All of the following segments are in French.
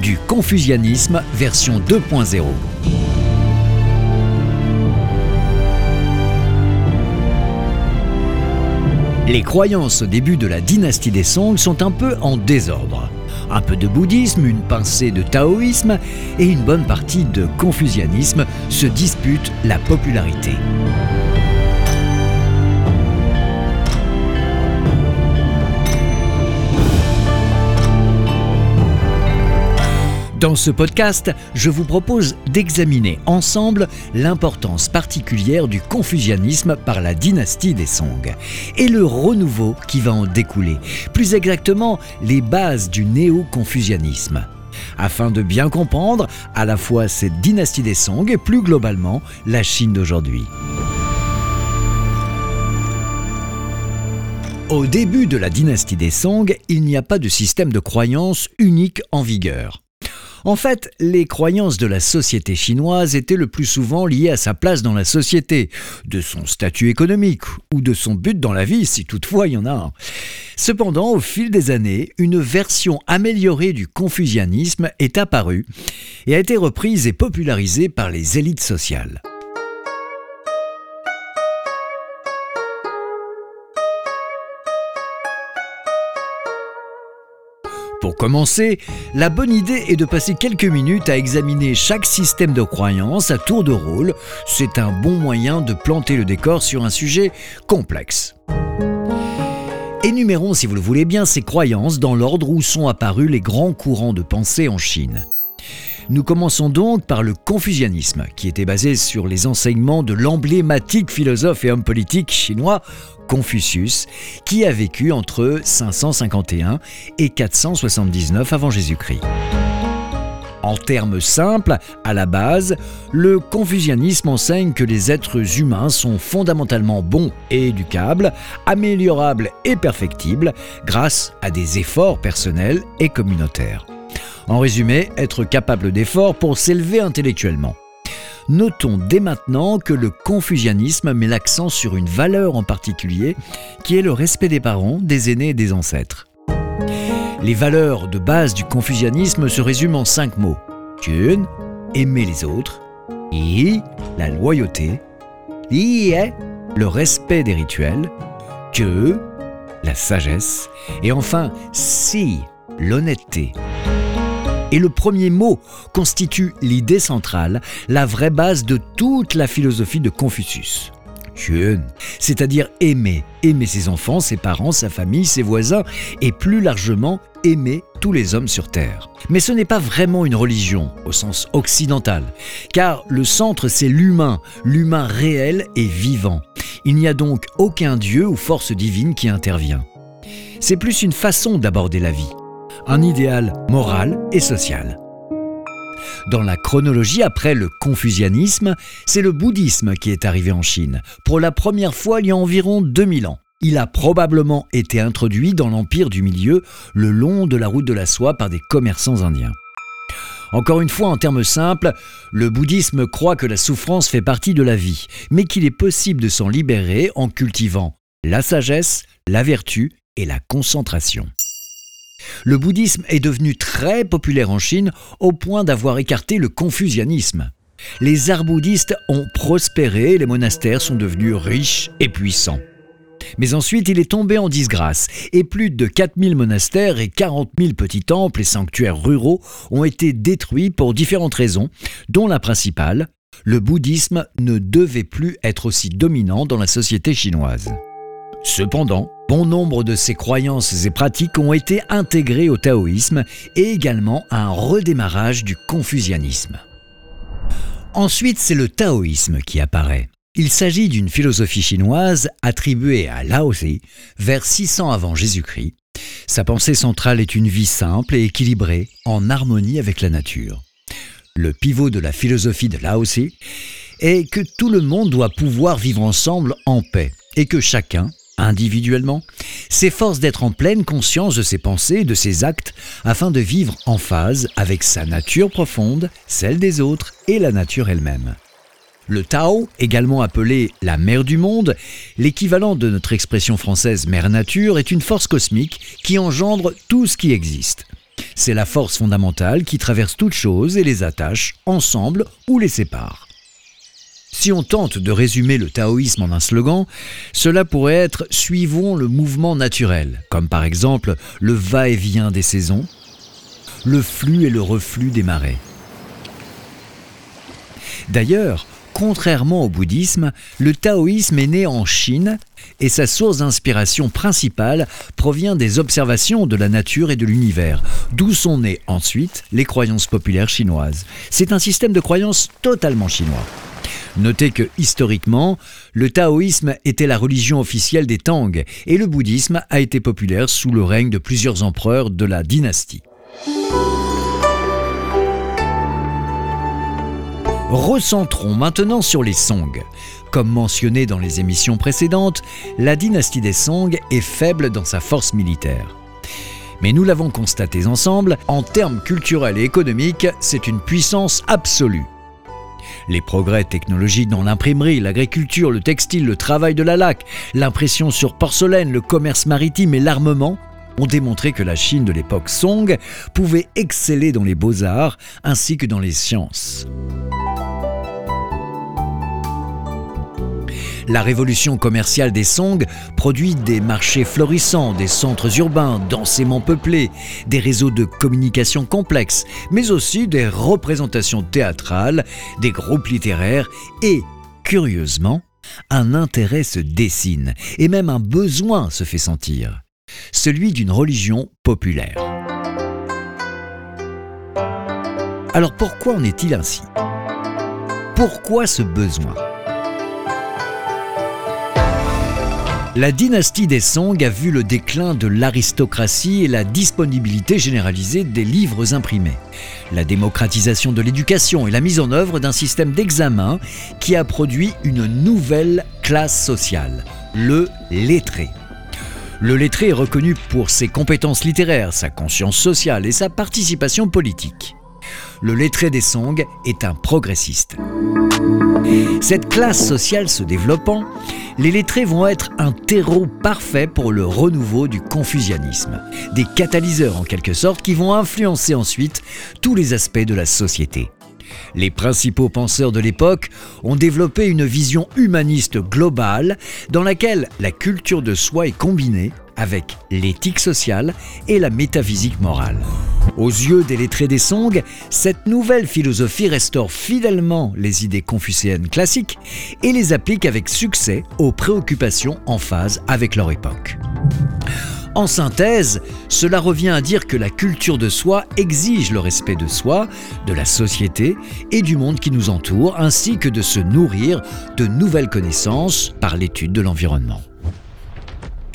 du confucianisme version 2.0. Les croyances au début de la dynastie des Song sont un peu en désordre. Un peu de bouddhisme, une pincée de taoïsme et une bonne partie de confucianisme se disputent la popularité. Dans ce podcast, je vous propose d'examiner ensemble l'importance particulière du confucianisme par la dynastie des Song et le renouveau qui va en découler, plus exactement les bases du néo-confucianisme afin de bien comprendre à la fois cette dynastie des Song et plus globalement la Chine d'aujourd'hui. Au début de la dynastie des Song, il n'y a pas de système de croyance unique en vigueur. En fait, les croyances de la société chinoise étaient le plus souvent liées à sa place dans la société, de son statut économique ou de son but dans la vie, si toutefois il y en a un. Cependant, au fil des années, une version améliorée du confucianisme est apparue et a été reprise et popularisée par les élites sociales. Pour commencer, la bonne idée est de passer quelques minutes à examiner chaque système de croyance à tour de rôle. C'est un bon moyen de planter le décor sur un sujet complexe. Énumérons, si vous le voulez bien, ces croyances dans l'ordre où sont apparus les grands courants de pensée en Chine. Nous commençons donc par le confucianisme, qui était basé sur les enseignements de l'emblématique philosophe et homme politique chinois Confucius, qui a vécu entre 551 et 479 avant Jésus-Christ. En termes simples, à la base, le confucianisme enseigne que les êtres humains sont fondamentalement bons et éducables, améliorables et perfectibles grâce à des efforts personnels et communautaires. En résumé, être capable d'efforts pour s'élever intellectuellement. Notons dès maintenant que le confucianisme met l'accent sur une valeur en particulier, qui est le respect des parents, des aînés et des ancêtres. Les valeurs de base du confucianisme se résument en cinq mots. Jun, aimer les autres. Yi, la loyauté. Yi est le respect des rituels. Que, la sagesse. Et enfin, Si, l'honnêteté. Et le premier mot constitue l'idée centrale, la vraie base de toute la philosophie de Confucius. c'est-à-dire aimer, aimer ses enfants, ses parents, sa famille, ses voisins, et plus largement aimer tous les hommes sur Terre. Mais ce n'est pas vraiment une religion au sens occidental, car le centre c'est l'humain, l'humain réel et vivant. Il n'y a donc aucun dieu ou force divine qui intervient. C'est plus une façon d'aborder la vie un idéal moral et social. Dans la chronologie après le confucianisme, c'est le bouddhisme qui est arrivé en Chine, pour la première fois il y a environ 2000 ans. Il a probablement été introduit dans l'empire du milieu le long de la route de la soie par des commerçants indiens. Encore une fois, en termes simples, le bouddhisme croit que la souffrance fait partie de la vie, mais qu'il est possible de s'en libérer en cultivant la sagesse, la vertu et la concentration. Le bouddhisme est devenu très populaire en Chine au point d'avoir écarté le confucianisme. Les arts bouddhistes ont prospéré les monastères sont devenus riches et puissants. Mais ensuite, il est tombé en disgrâce et plus de 4000 monastères et 40 000 petits temples et sanctuaires ruraux ont été détruits pour différentes raisons, dont la principale, le bouddhisme ne devait plus être aussi dominant dans la société chinoise. Cependant, bon nombre de ces croyances et pratiques ont été intégrées au taoïsme et également à un redémarrage du confucianisme. Ensuite, c'est le taoïsme qui apparaît. Il s'agit d'une philosophie chinoise attribuée à Lao Tse vers 600 avant Jésus-Christ. Sa pensée centrale est une vie simple et équilibrée, en harmonie avec la nature. Le pivot de la philosophie de Lao Tse est que tout le monde doit pouvoir vivre ensemble en paix et que chacun, individuellement, s'efforce d'être en pleine conscience de ses pensées de ses actes afin de vivre en phase avec sa nature profonde, celle des autres et la nature elle-même. Le Tao, également appelé la mère du monde, l'équivalent de notre expression française mère nature, est une force cosmique qui engendre tout ce qui existe. C'est la force fondamentale qui traverse toutes choses et les attache ensemble ou les sépare. Si on tente de résumer le taoïsme en un slogan, cela pourrait être Suivons le mouvement naturel, comme par exemple le va-et-vient des saisons, le flux et le reflux des marées. D'ailleurs, contrairement au bouddhisme, le taoïsme est né en Chine et sa source d'inspiration principale provient des observations de la nature et de l'univers, d'où sont nées ensuite les croyances populaires chinoises. C'est un système de croyances totalement chinois. Notez que historiquement, le taoïsme était la religion officielle des Tang et le bouddhisme a été populaire sous le règne de plusieurs empereurs de la dynastie. Recentrons maintenant sur les Song. Comme mentionné dans les émissions précédentes, la dynastie des Song est faible dans sa force militaire. Mais nous l'avons constaté ensemble, en termes culturels et économiques, c'est une puissance absolue. Les progrès technologiques dans l'imprimerie, l'agriculture, le textile, le travail de la laque, l'impression sur porcelaine, le commerce maritime et l'armement ont démontré que la Chine de l'époque Song pouvait exceller dans les beaux-arts ainsi que dans les sciences. La révolution commerciale des Song produit des marchés florissants, des centres urbains densément peuplés, des réseaux de communication complexes, mais aussi des représentations théâtrales, des groupes littéraires et, curieusement, un intérêt se dessine et même un besoin se fait sentir, celui d'une religion populaire. Alors pourquoi en est-il ainsi? Pourquoi ce besoin? La dynastie des Song a vu le déclin de l'aristocratie et la disponibilité généralisée des livres imprimés, la démocratisation de l'éducation et la mise en œuvre d'un système d'examen qui a produit une nouvelle classe sociale, le lettré. Le lettré est reconnu pour ses compétences littéraires, sa conscience sociale et sa participation politique. Le lettré des Song est un progressiste. Cette classe sociale se développant, les lettrés vont être un terreau parfait pour le renouveau du confucianisme, des catalyseurs en quelque sorte qui vont influencer ensuite tous les aspects de la société. Les principaux penseurs de l'époque ont développé une vision humaniste globale dans laquelle la culture de soi est combinée avec l'éthique sociale et la métaphysique morale. Aux yeux des lettrés des Song, cette nouvelle philosophie restaure fidèlement les idées confucéennes classiques et les applique avec succès aux préoccupations en phase avec leur époque. En synthèse, cela revient à dire que la culture de soi exige le respect de soi, de la société et du monde qui nous entoure, ainsi que de se nourrir de nouvelles connaissances par l'étude de l'environnement.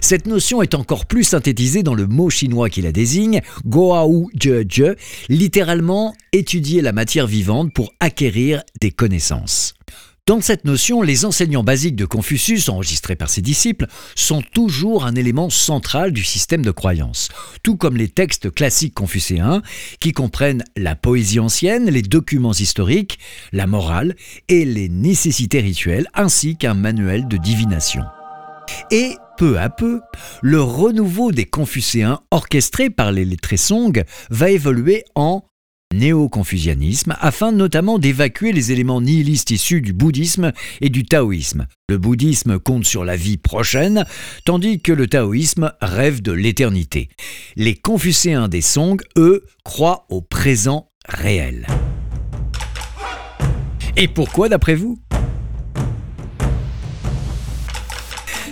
Cette notion est encore plus synthétisée dans le mot chinois qui la désigne, Goao Jie littéralement étudier la matière vivante pour acquérir des connaissances. Dans cette notion, les enseignants basiques de Confucius, enregistrés par ses disciples, sont toujours un élément central du système de croyance, tout comme les textes classiques confucéens, qui comprennent la poésie ancienne, les documents historiques, la morale et les nécessités rituelles, ainsi qu'un manuel de divination. Peu à peu, le renouveau des Confucéens orchestré par les lettrés Song va évoluer en néo-confucianisme afin notamment d'évacuer les éléments nihilistes issus du bouddhisme et du taoïsme. Le bouddhisme compte sur la vie prochaine, tandis que le taoïsme rêve de l'éternité. Les confucéens des Song, eux, croient au présent réel. Et pourquoi d'après vous?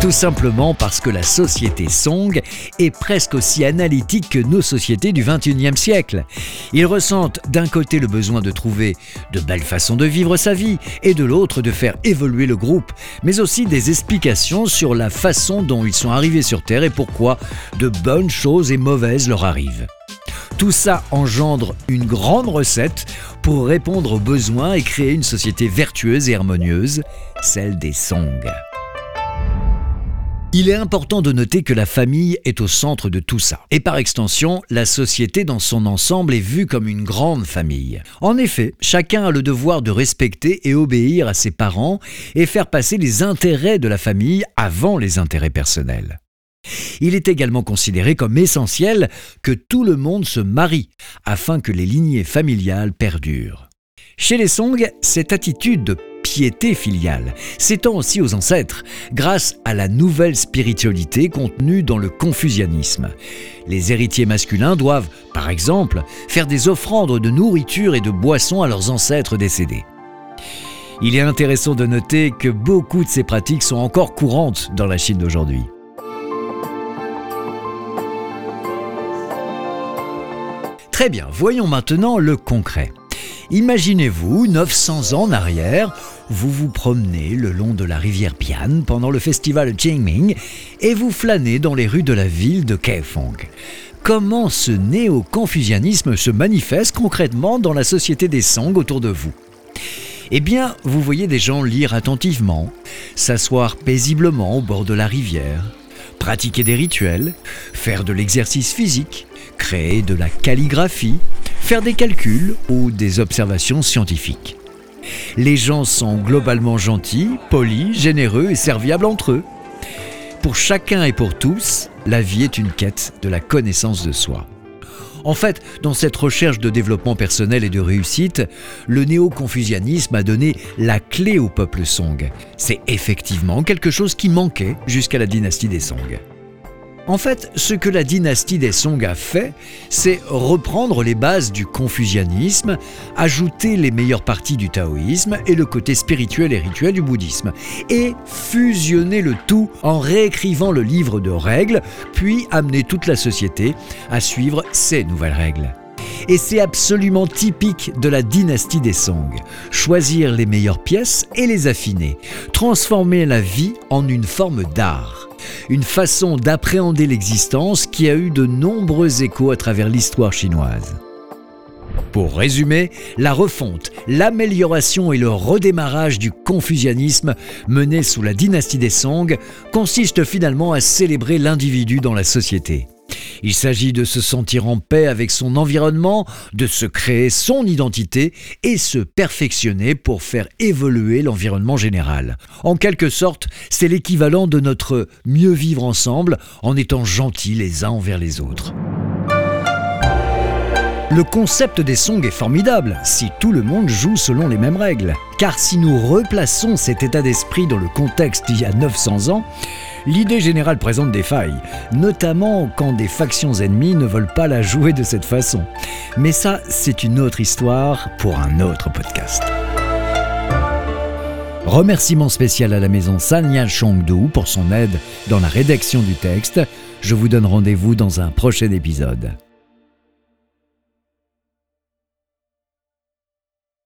Tout simplement parce que la société Song est presque aussi analytique que nos sociétés du 21e siècle. Ils ressentent d'un côté le besoin de trouver de belles façons de vivre sa vie et de l'autre de faire évoluer le groupe, mais aussi des explications sur la façon dont ils sont arrivés sur Terre et pourquoi de bonnes choses et mauvaises leur arrivent. Tout ça engendre une grande recette pour répondre aux besoins et créer une société vertueuse et harmonieuse, celle des Song. Il est important de noter que la famille est au centre de tout ça. Et par extension, la société dans son ensemble est vue comme une grande famille. En effet, chacun a le devoir de respecter et obéir à ses parents et faire passer les intérêts de la famille avant les intérêts personnels. Il est également considéré comme essentiel que tout le monde se marie afin que les lignées familiales perdurent. Chez les Song, cette attitude de piété filiale s'étend aussi aux ancêtres grâce à la nouvelle spiritualité contenue dans le confucianisme. Les héritiers masculins doivent, par exemple, faire des offrandes de nourriture et de boissons à leurs ancêtres décédés. Il est intéressant de noter que beaucoup de ces pratiques sont encore courantes dans la Chine d'aujourd'hui. Très bien, voyons maintenant le concret. Imaginez-vous, 900 ans en arrière, vous vous promenez le long de la rivière Bian pendant le festival Qingming et vous flânez dans les rues de la ville de Kaifeng. Comment ce néo-confucianisme se manifeste concrètement dans la société des Song autour de vous? Eh bien, vous voyez des gens lire attentivement, s'asseoir paisiblement au bord de la rivière, pratiquer des rituels, faire de l'exercice physique, créer de la calligraphie, faire des calculs ou des observations scientifiques. Les gens sont globalement gentils, polis, généreux et serviables entre eux. Pour chacun et pour tous, la vie est une quête de la connaissance de soi. En fait, dans cette recherche de développement personnel et de réussite, le néo-confucianisme a donné la clé au peuple Song. C'est effectivement quelque chose qui manquait jusqu'à la dynastie des Song. En fait, ce que la dynastie des Song a fait, c'est reprendre les bases du confucianisme, ajouter les meilleures parties du taoïsme et le côté spirituel et rituel du bouddhisme, et fusionner le tout en réécrivant le livre de règles, puis amener toute la société à suivre ces nouvelles règles. Et c'est absolument typique de la dynastie des Song. Choisir les meilleures pièces et les affiner. Transformer la vie en une forme d'art une façon d'appréhender l'existence qui a eu de nombreux échos à travers l'histoire chinoise. Pour résumer, la refonte, l'amélioration et le redémarrage du confucianisme mené sous la dynastie des Song consiste finalement à célébrer l'individu dans la société. Il s'agit de se sentir en paix avec son environnement, de se créer son identité et se perfectionner pour faire évoluer l'environnement général. En quelque sorte, c'est l'équivalent de notre mieux vivre ensemble en étant gentils les uns envers les autres. Le concept des songs est formidable si tout le monde joue selon les mêmes règles. Car si nous replaçons cet état d'esprit dans le contexte d'il y a 900 ans, l'idée générale présente des failles, notamment quand des factions ennemies ne veulent pas la jouer de cette façon. Mais ça, c'est une autre histoire pour un autre podcast. Remerciement spécial à la maison Sanya Chongdu pour son aide dans la rédaction du texte. Je vous donne rendez-vous dans un prochain épisode.